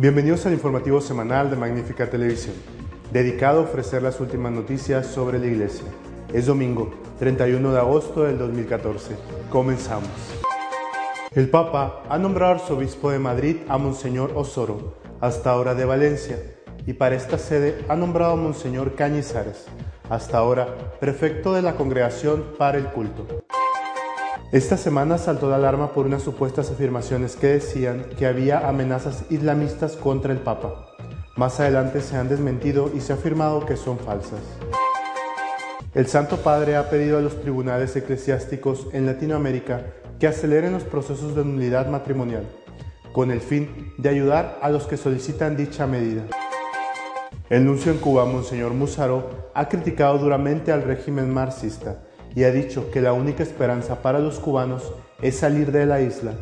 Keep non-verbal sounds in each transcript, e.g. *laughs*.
Bienvenidos al informativo semanal de Magnífica Televisión, dedicado a ofrecer las últimas noticias sobre la Iglesia. Es domingo, 31 de agosto del 2014. Comenzamos. El Papa ha nombrado arzobispo de Madrid a Monseñor Osoro, hasta ahora de Valencia, y para esta sede ha nombrado a Monseñor Cañizares, hasta ahora prefecto de la Congregación para el Culto. Esta semana saltó la alarma por unas supuestas afirmaciones que decían que había amenazas islamistas contra el Papa. Más adelante se han desmentido y se ha afirmado que son falsas. El Santo Padre ha pedido a los tribunales eclesiásticos en Latinoamérica que aceleren los procesos de nulidad matrimonial, con el fin de ayudar a los que solicitan dicha medida. El nuncio en Cuba, Monseñor Musaro, ha criticado duramente al régimen marxista y ha dicho que la única esperanza para los cubanos es salir de la isla.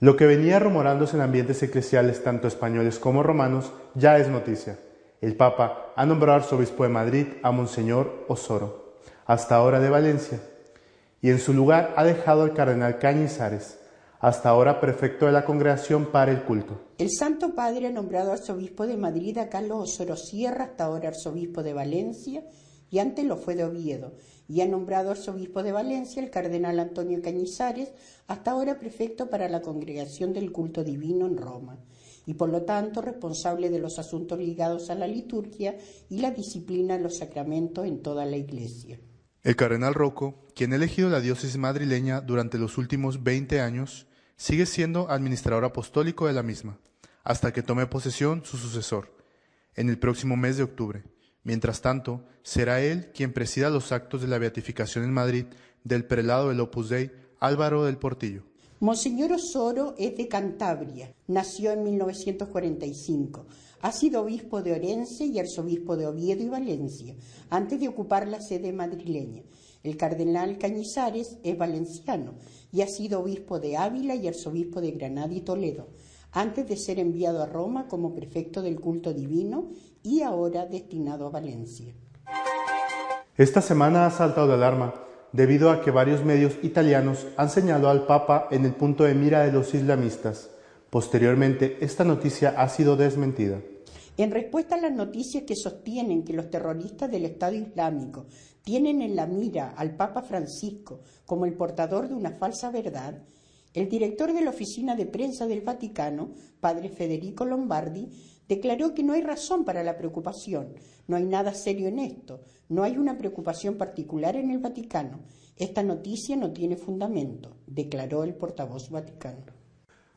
Lo que venía rumorándose en ambientes eclesiales tanto españoles como romanos ya es noticia. El Papa ha nombrado arzobispo de Madrid a Monseñor Osoro, hasta ahora de Valencia, y en su lugar ha dejado al cardenal Cañizares, hasta ahora prefecto de la Congregación para el Culto. El Santo Padre ha nombrado arzobispo de Madrid a Carlos Osoro Sierra, hasta ahora arzobispo de Valencia, y antes lo fue de Oviedo, y ha nombrado arzobispo de Valencia el cardenal Antonio Cañizares, hasta ahora prefecto para la Congregación del Culto Divino en Roma, y por lo tanto responsable de los asuntos ligados a la liturgia y la disciplina de los sacramentos en toda la Iglesia. El cardenal Rocco, quien ha elegido la diócesis madrileña durante los últimos 20 años, sigue siendo administrador apostólico de la misma, hasta que tome posesión su sucesor, en el próximo mes de octubre. Mientras tanto, será él quien presida los actos de la beatificación en Madrid del prelado del Opus Dei Álvaro del Portillo. Monseñor Osoro es de Cantabria, nació en 1945. Ha sido obispo de Orense y arzobispo de Oviedo y Valencia, antes de ocupar la sede madrileña. El cardenal Cañizares es valenciano y ha sido obispo de Ávila y arzobispo de Granada y Toledo, antes de ser enviado a Roma como prefecto del culto divino y ahora destinado a Valencia. Esta semana ha saltado de alarma debido a que varios medios italianos han señalado al Papa en el punto de mira de los islamistas. Posteriormente, esta noticia ha sido desmentida. En respuesta a las noticias que sostienen que los terroristas del Estado Islámico tienen en la mira al Papa Francisco como el portador de una falsa verdad, el director de la Oficina de Prensa del Vaticano, padre Federico Lombardi, declaró que no hay razón para la preocupación, no hay nada serio en esto, no hay una preocupación particular en el Vaticano. Esta noticia no tiene fundamento, declaró el portavoz vaticano.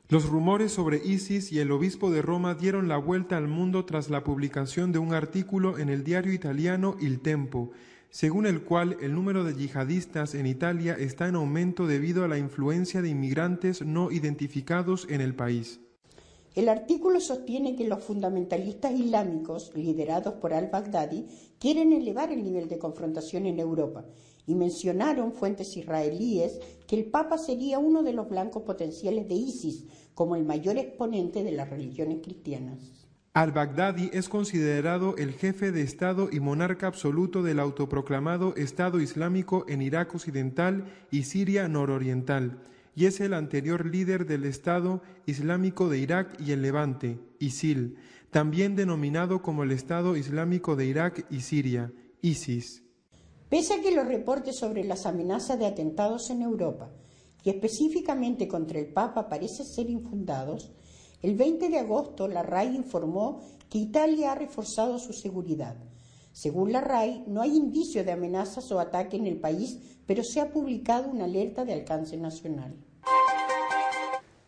Los rumores sobre ISIS y el obispo de Roma dieron la vuelta al mundo tras la publicación de un artículo en el diario italiano Il Tempo, según el cual el número de yihadistas en Italia está en aumento debido a la influencia de inmigrantes no identificados en el país. El artículo sostiene que los fundamentalistas islámicos, liderados por al-Baghdadi, quieren elevar el nivel de confrontación en Europa y mencionaron fuentes israelíes que el Papa sería uno de los blancos potenciales de ISIS como el mayor exponente de las religiones cristianas. Al-Baghdadi es considerado el jefe de Estado y monarca absoluto del autoproclamado Estado Islámico en Irak Occidental y Siria Nororiental y es el anterior líder del Estado Islámico de Irak y el Levante, ISIL, también denominado como el Estado Islámico de Irak y Siria, ISIS. Pese a que los reportes sobre las amenazas de atentados en Europa, y específicamente contra el Papa, parecen ser infundados, el 20 de agosto la RAI informó que Italia ha reforzado su seguridad. Según la RAI, no hay indicio de amenazas o ataque en el país, pero se ha publicado una alerta de alcance nacional.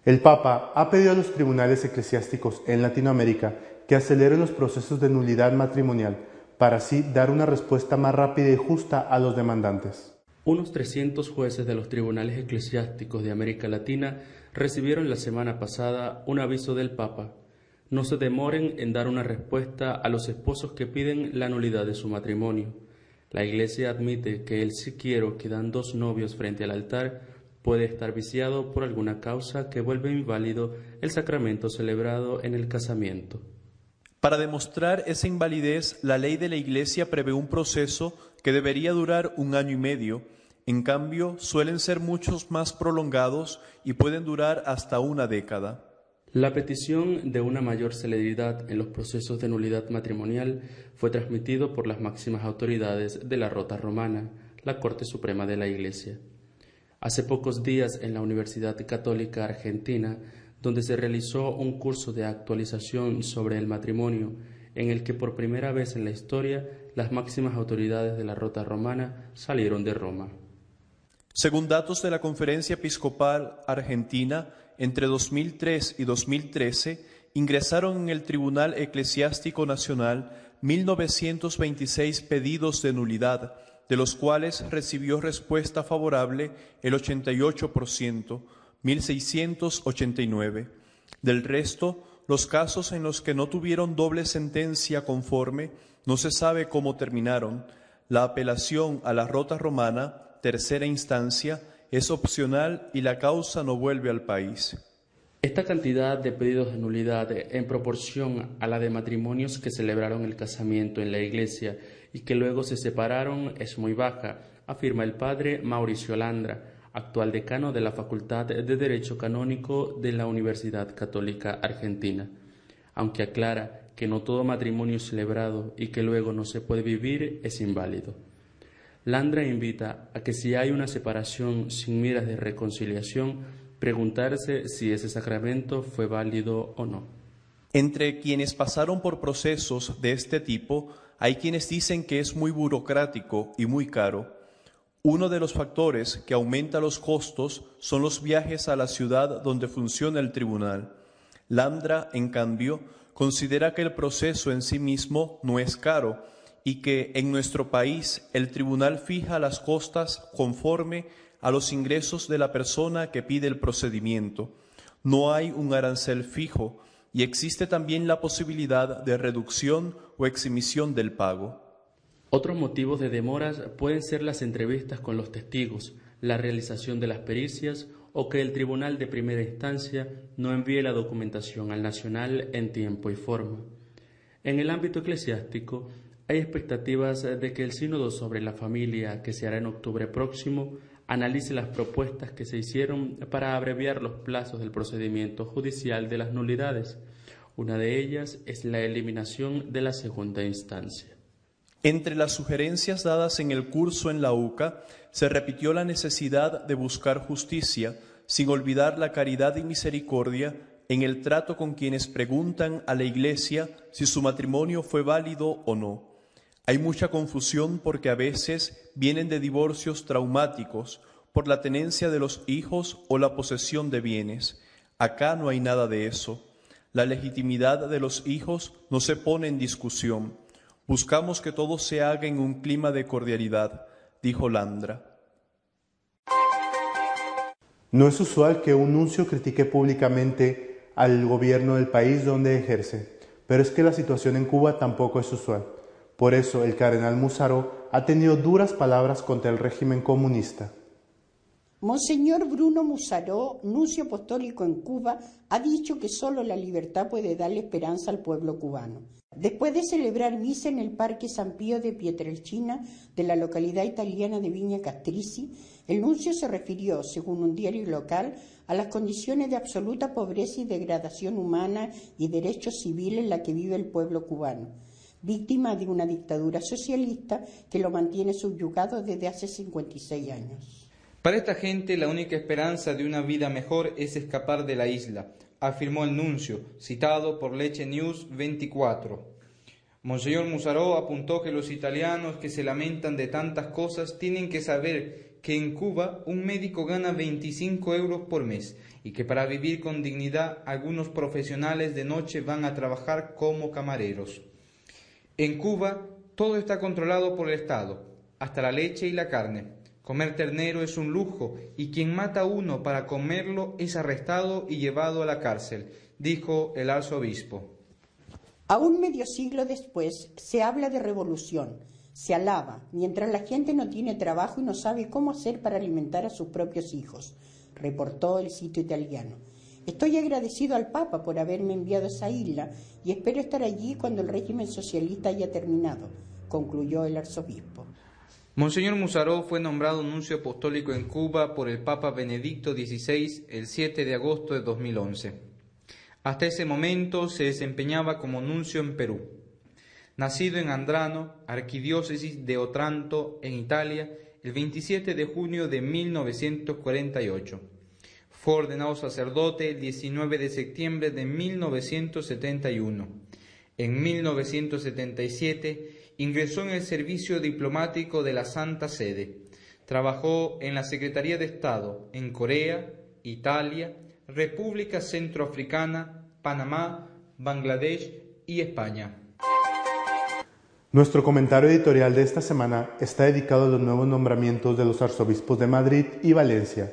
El Papa ha pedido a los tribunales eclesiásticos en Latinoamérica que aceleren los procesos de nulidad matrimonial para así dar una respuesta más rápida y justa a los demandantes. Unos 300 jueces de los tribunales eclesiásticos de América Latina recibieron la semana pasada un aviso del Papa. No se demoren en dar una respuesta a los esposos que piden la nulidad de su matrimonio. La Iglesia admite que el si quiero que dan dos novios frente al altar puede estar viciado por alguna causa que vuelve inválido el sacramento celebrado en el casamiento. Para demostrar esa invalidez, la ley de la Iglesia prevé un proceso que debería durar un año y medio, en cambio suelen ser muchos más prolongados y pueden durar hasta una década. La petición de una mayor celeridad en los procesos de nulidad matrimonial fue transmitido por las máximas autoridades de la Rota Romana, la Corte Suprema de la Iglesia. Hace pocos días en la Universidad Católica Argentina, donde se realizó un curso de actualización sobre el matrimonio, en el que por primera vez en la historia las máximas autoridades de la Rota Romana salieron de Roma. Según datos de la Conferencia Episcopal Argentina, entre 2003 y 2013 ingresaron en el Tribunal Eclesiástico Nacional 1.926 pedidos de nulidad, de los cuales recibió respuesta favorable el 88%, 1.689. Del resto, los casos en los que no tuvieron doble sentencia conforme, no se sabe cómo terminaron. La apelación a la rota romana, tercera instancia, es opcional y la causa no vuelve al país. Esta cantidad de pedidos de nulidad en proporción a la de matrimonios que celebraron el casamiento en la iglesia y que luego se separaron es muy baja, afirma el padre Mauricio Landra, actual decano de la Facultad de Derecho Canónico de la Universidad Católica Argentina, aunque aclara que no todo matrimonio celebrado y que luego no se puede vivir es inválido. Landra invita a que si hay una separación sin miras de reconciliación, preguntarse si ese sacramento fue válido o no. Entre quienes pasaron por procesos de este tipo, hay quienes dicen que es muy burocrático y muy caro. Uno de los factores que aumenta los costos son los viajes a la ciudad donde funciona el tribunal. Landra, en cambio, considera que el proceso en sí mismo no es caro, y que en nuestro país el tribunal fija las costas conforme a los ingresos de la persona que pide el procedimiento. No hay un arancel fijo y existe también la posibilidad de reducción o exhibición del pago. Otros motivos de demoras pueden ser las entrevistas con los testigos, la realización de las pericias o que el tribunal de primera instancia no envíe la documentación al nacional en tiempo y forma. En el ámbito eclesiástico, hay expectativas de que el sínodo sobre la familia que se hará en octubre próximo analice las propuestas que se hicieron para abreviar los plazos del procedimiento judicial de las nulidades. Una de ellas es la eliminación de la segunda instancia. Entre las sugerencias dadas en el curso en la UCA se repitió la necesidad de buscar justicia sin olvidar la caridad y misericordia en el trato con quienes preguntan a la Iglesia si su matrimonio fue válido o no. Hay mucha confusión porque a veces vienen de divorcios traumáticos por la tenencia de los hijos o la posesión de bienes. Acá no hay nada de eso. La legitimidad de los hijos no se pone en discusión. Buscamos que todo se haga en un clima de cordialidad, dijo Landra. No es usual que un nuncio critique públicamente al gobierno del país donde ejerce, pero es que la situación en Cuba tampoco es usual. Por eso el cardenal Musaró ha tenido duras palabras contra el régimen comunista. Monseñor Bruno Musaró, nuncio apostólico en Cuba, ha dicho que solo la libertad puede darle esperanza al pueblo cubano. Después de celebrar misa en el Parque San Pío de Pietrelcina de la localidad italiana de Viña Castrici, el nuncio se refirió, según un diario local, a las condiciones de absoluta pobreza y degradación humana y derechos civiles en la que vive el pueblo cubano víctima de una dictadura socialista que lo mantiene subyugado desde hace 56 años. Para esta gente la única esperanza de una vida mejor es escapar de la isla, afirmó el nuncio, citado por Leche News 24. Monseñor Musaró apuntó que los italianos que se lamentan de tantas cosas tienen que saber que en Cuba un médico gana 25 euros por mes y que para vivir con dignidad algunos profesionales de noche van a trabajar como camareros. En Cuba todo está controlado por el Estado, hasta la leche y la carne. Comer ternero es un lujo y quien mata a uno para comerlo es arrestado y llevado a la cárcel, dijo el arzobispo. Aún medio siglo después se habla de revolución, se alaba, mientras la gente no tiene trabajo y no sabe cómo hacer para alimentar a sus propios hijos, reportó el sitio italiano. Estoy agradecido al Papa por haberme enviado a esa isla y espero estar allí cuando el régimen socialista haya terminado, concluyó el arzobispo. Monseñor Musaró fue nombrado nuncio apostólico en Cuba por el Papa Benedicto XVI el 7 de agosto de 2011. Hasta ese momento se desempeñaba como nuncio en Perú. Nacido en Andrano, arquidiócesis de Otranto, en Italia, el 27 de junio de 1948. Fue ordenado sacerdote el 19 de septiembre de 1971. En 1977 ingresó en el servicio diplomático de la Santa Sede. Trabajó en la Secretaría de Estado en Corea, Italia, República Centroafricana, Panamá, Bangladesh y España. Nuestro comentario editorial de esta semana está dedicado a los nuevos nombramientos de los arzobispos de Madrid y Valencia.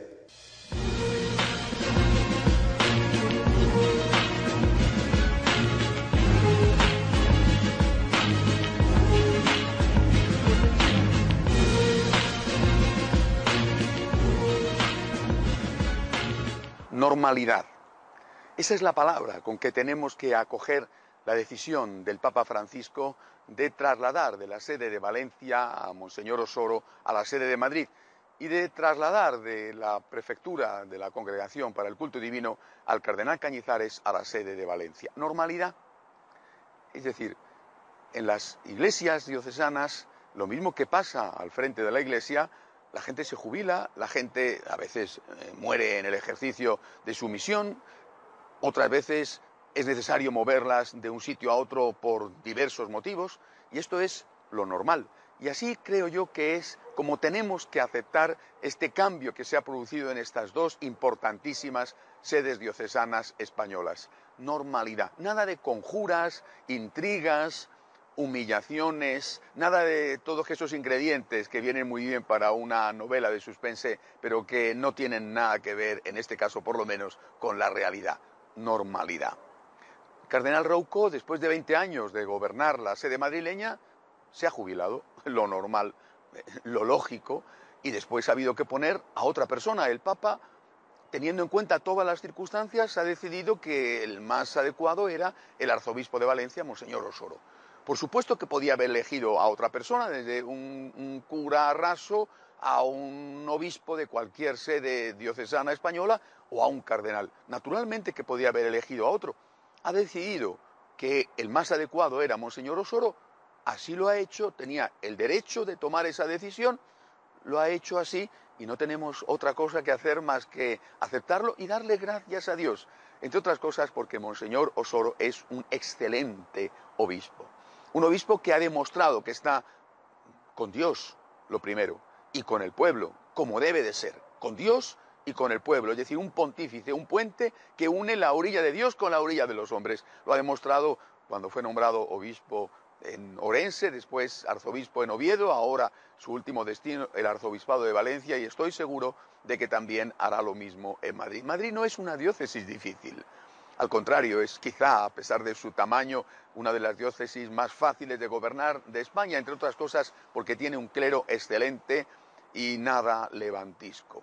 Normalidad. Esa es la palabra con que tenemos que acoger la decisión del Papa Francisco de trasladar de la sede de Valencia a Monseñor Osoro a la sede de Madrid y de trasladar de la prefectura de la Congregación para el Culto Divino al Cardenal Cañizares a la sede de Valencia. Normalidad. Es decir, en las iglesias diocesanas, lo mismo que pasa al frente de la iglesia, la gente se jubila, la gente a veces eh, muere en el ejercicio de su misión, otras veces es necesario moverlas de un sitio a otro por diversos motivos, y esto es lo normal. Y así creo yo que es como tenemos que aceptar este cambio que se ha producido en estas dos importantísimas sedes diocesanas españolas. Normalidad, nada de conjuras, intrigas, humillaciones, nada de todos esos ingredientes que vienen muy bien para una novela de suspense, pero que no tienen nada que ver, en este caso por lo menos, con la realidad, normalidad. Cardenal Rouco, después de 20 años de gobernar la sede madrileña, se ha jubilado, *laughs* lo normal, *laughs* lo lógico, y después ha habido que poner a otra persona. El Papa, teniendo en cuenta todas las circunstancias, ha decidido que el más adecuado era el arzobispo de Valencia, Monseñor Osoro. Por supuesto que podía haber elegido a otra persona, desde un, cura raso a un obispo de cualquier sede diocesana española o a un cardenal. Naturalmente que podía haber elegido a otro. Ha decidido que el más adecuado era Monseñor Osoro, así lo ha hecho, tenía el derecho de tomar esa decisión, lo ha hecho así y no tenemos otra cosa que hacer más que aceptarlo y darle gracias a Dios. Entre otras cosas porque Monseñor Osoro es un excelente obispo. Un obispo que ha demostrado que está con Dios, lo primero, y con el pueblo, como debe de ser, con Dios y con el pueblo, es decir, un pontífice, un puente que une la orilla de Dios con la orilla de los hombres. Lo ha demostrado cuando fue nombrado obispo en Orense, después arzobispo en Oviedo, ahora su último destino, el arzobispado de Valencia, y estoy seguro de que también hará lo mismo en Madrid. Madrid no es una diócesis difícil. Al contrario, es quizá, a pesar de su tamaño, una de las diócesis más fáciles de gobernar de España, entre otras cosas porque tiene un clero excelente y nada levantisco.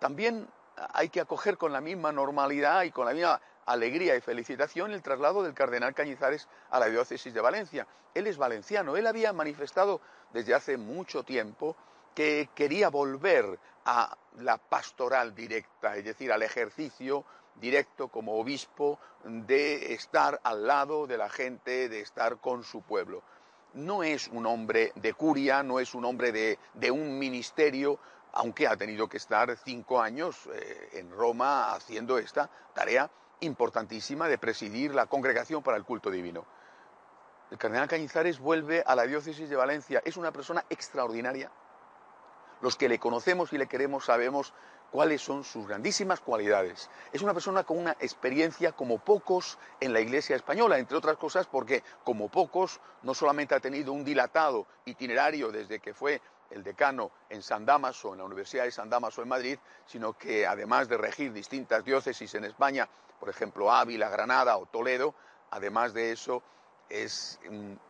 También hay que acoger con la misma normalidad y con la misma alegría y felicitación el traslado del cardenal Cañizares a la diócesis de Valencia. Él es valenciano, él había manifestado desde hace mucho tiempo que quería volver a la pastoral directa, es decir, al ejercicio directo como obispo de estar al lado de la gente, de estar con su pueblo. No es un hombre de curia, no es un hombre de, un ministerio, aunque ha tenido que estar cinco años eh, en Roma haciendo esta tarea importantísima de presidir la congregación para el culto divino. El cardenal Cañizares vuelve a la diócesis de Valencia. Es una persona extraordinaria. Los que le conocemos y le queremos sabemos cuáles son sus grandísimas cualidades. Es una persona con una experiencia como pocos en la Iglesia española, entre otras cosas porque como pocos no solamente ha tenido un dilatado itinerario desde que fue el decano en San Damaso, en la Universidad de San Damaso en Madrid, sino que además de regir distintas diócesis en España, por ejemplo Ávila, Granada o Toledo, además de eso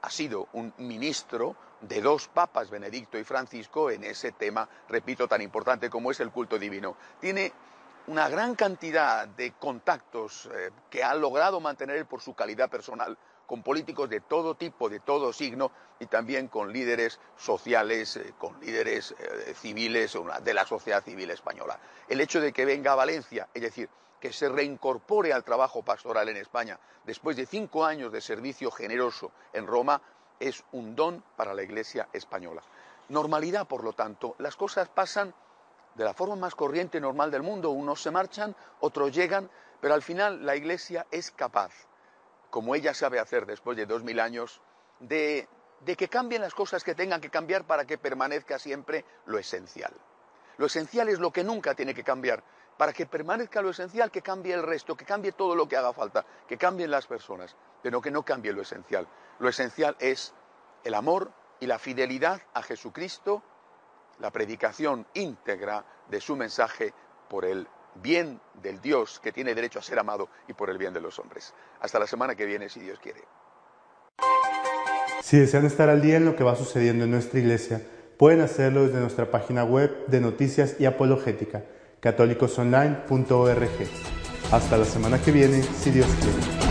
ha sido un ministro de dos papas, Benedicto y Francisco, en ese tema, repito, tan importante como es el culto divino. Tiene una gran cantidad de contactos eh, que ha logrado mantener por su calidad personal con políticos de todo tipo, de todo signo, y también con líderes sociales, eh, con líderes eh, civiles de la sociedad civil española. El hecho de que venga a Valencia, es decir, que se reincorpore al trabajo pastoral en España después de cinco años de servicio generoso en Roma es un don para la Iglesia española. Normalidad, por lo tanto, las cosas pasan de la forma más corriente y normal del mundo. Unos se marchan, otros llegan, pero al final la Iglesia es capaz, como ella sabe hacer después de dos mil años, de, de que cambien las cosas que tengan que cambiar para que permanezca siempre lo esencial. Lo esencial es lo que nunca tiene que cambiar. Para que permanezca lo esencial, que cambie el resto, que cambie todo lo que haga falta, que cambien las personas, pero que no cambie lo esencial. Lo esencial es el amor y la fidelidad a Jesucristo, la predicación íntegra de su mensaje por el bien del Dios que tiene derecho a ser amado y por el bien de los hombres. Hasta la semana que viene, si Dios quiere. Si desean estar al día en lo que va sucediendo en nuestra iglesia, Pueden hacerlo desde nuestra página web de noticias y apologética, católicosonline.org. Hasta la semana que viene, si Dios quiere.